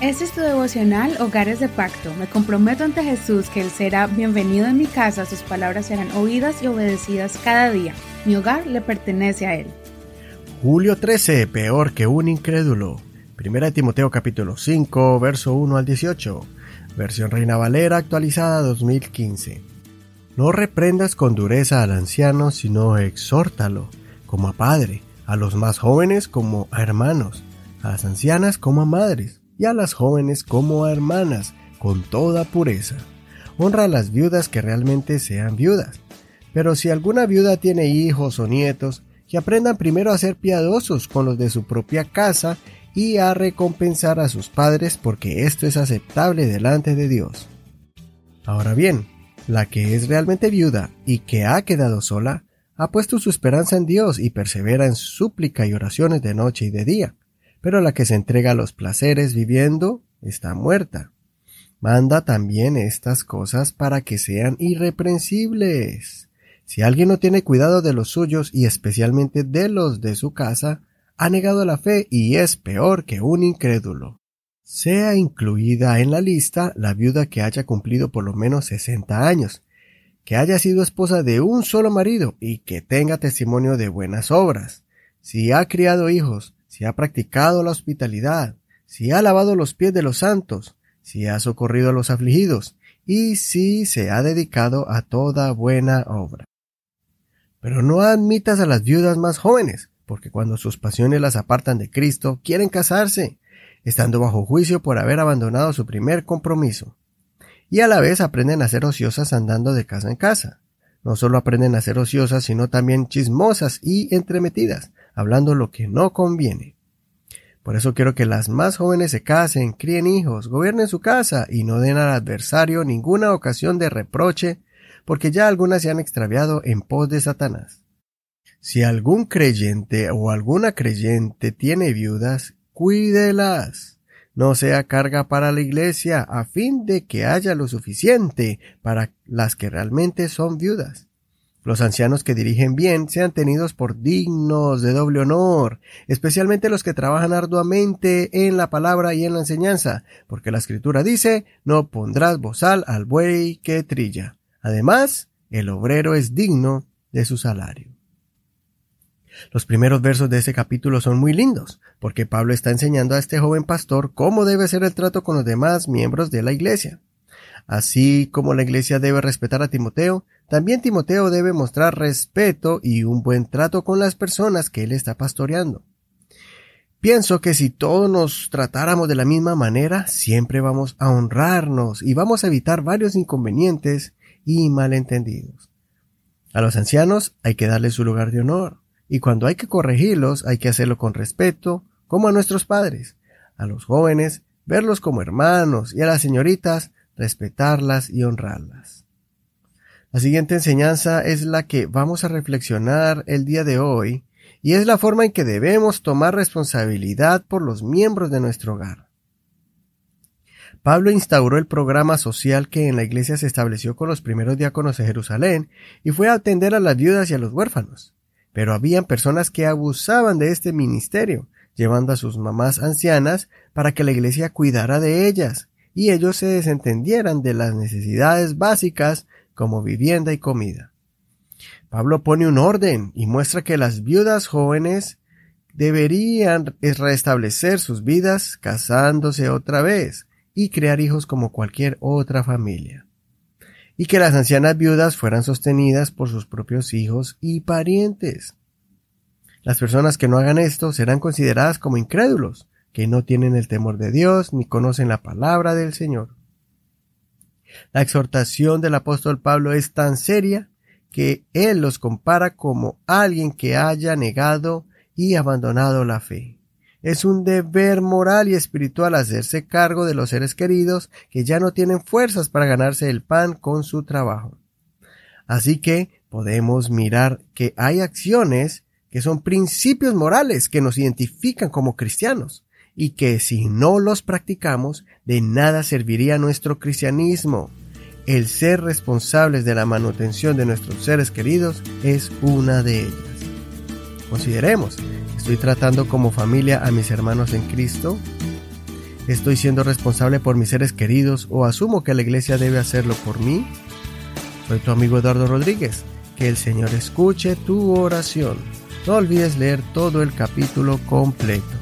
Este es tu devocional Hogares de Pacto. Me comprometo ante Jesús que Él será bienvenido en mi casa, sus palabras serán oídas y obedecidas cada día. Mi hogar le pertenece a Él. Julio 13, peor que un incrédulo. Primera Timoteo capítulo 5, verso 1 al 18. Versión Reina Valera actualizada 2015. No reprendas con dureza al anciano, sino exhórtalo, como a padre, a los más jóvenes como a hermanos, a las ancianas como a madres y a las jóvenes como a hermanas, con toda pureza. Honra a las viudas que realmente sean viudas. Pero si alguna viuda tiene hijos o nietos, que aprendan primero a ser piadosos con los de su propia casa y a recompensar a sus padres porque esto es aceptable delante de Dios. Ahora bien, la que es realmente viuda y que ha quedado sola, ha puesto su esperanza en Dios y persevera en súplica y oraciones de noche y de día pero la que se entrega a los placeres viviendo está muerta. Manda también estas cosas para que sean irreprensibles. Si alguien no tiene cuidado de los suyos y especialmente de los de su casa, ha negado la fe y es peor que un incrédulo. Sea incluida en la lista la viuda que haya cumplido por lo menos 60 años, que haya sido esposa de un solo marido y que tenga testimonio de buenas obras. Si ha criado hijos, si ha practicado la hospitalidad, si ha lavado los pies de los santos, si ha socorrido a los afligidos, y si se ha dedicado a toda buena obra. Pero no admitas a las viudas más jóvenes, porque cuando sus pasiones las apartan de Cristo, quieren casarse, estando bajo juicio por haber abandonado su primer compromiso. Y a la vez aprenden a ser ociosas andando de casa en casa. No solo aprenden a ser ociosas, sino también chismosas y entremetidas, hablando lo que no conviene. Por eso quiero que las más jóvenes se casen, críen hijos, gobiernen su casa y no den al adversario ninguna ocasión de reproche, porque ya algunas se han extraviado en pos de Satanás. Si algún creyente o alguna creyente tiene viudas, cuídelas. No sea carga para la iglesia, a fin de que haya lo suficiente para las que realmente son viudas. Los ancianos que dirigen bien sean tenidos por dignos de doble honor, especialmente los que trabajan arduamente en la palabra y en la enseñanza, porque la escritura dice, no pondrás bozal al buey que trilla. Además, el obrero es digno de su salario. Los primeros versos de ese capítulo son muy lindos, porque Pablo está enseñando a este joven pastor cómo debe ser el trato con los demás miembros de la iglesia. Así como la iglesia debe respetar a Timoteo, también Timoteo debe mostrar respeto y un buen trato con las personas que él está pastoreando. Pienso que si todos nos tratáramos de la misma manera, siempre vamos a honrarnos y vamos a evitar varios inconvenientes y malentendidos. A los ancianos hay que darles su lugar de honor, y cuando hay que corregirlos hay que hacerlo con respeto, como a nuestros padres. A los jóvenes, verlos como hermanos, y a las señoritas, respetarlas y honrarlas. La siguiente enseñanza es la que vamos a reflexionar el día de hoy y es la forma en que debemos tomar responsabilidad por los miembros de nuestro hogar. Pablo instauró el programa social que en la iglesia se estableció con los primeros diáconos de Jerusalén y fue a atender a las viudas y a los huérfanos. Pero habían personas que abusaban de este ministerio, llevando a sus mamás ancianas para que la iglesia cuidara de ellas y ellos se desentendieran de las necesidades básicas como vivienda y comida. Pablo pone un orden y muestra que las viudas jóvenes deberían restablecer sus vidas casándose otra vez y crear hijos como cualquier otra familia. Y que las ancianas viudas fueran sostenidas por sus propios hijos y parientes. Las personas que no hagan esto serán consideradas como incrédulos, que no tienen el temor de Dios ni conocen la palabra del Señor. La exhortación del apóstol Pablo es tan seria que él los compara como alguien que haya negado y abandonado la fe. Es un deber moral y espiritual hacerse cargo de los seres queridos que ya no tienen fuerzas para ganarse el pan con su trabajo. Así que podemos mirar que hay acciones que son principios morales que nos identifican como cristianos y que si no los practicamos, de nada serviría nuestro cristianismo. El ser responsables de la manutención de nuestros seres queridos es una de ellas. Consideremos, ¿estoy tratando como familia a mis hermanos en Cristo? ¿Estoy siendo responsable por mis seres queridos o asumo que la iglesia debe hacerlo por mí? Soy tu amigo Eduardo Rodríguez. Que el Señor escuche tu oración. No olvides leer todo el capítulo completo.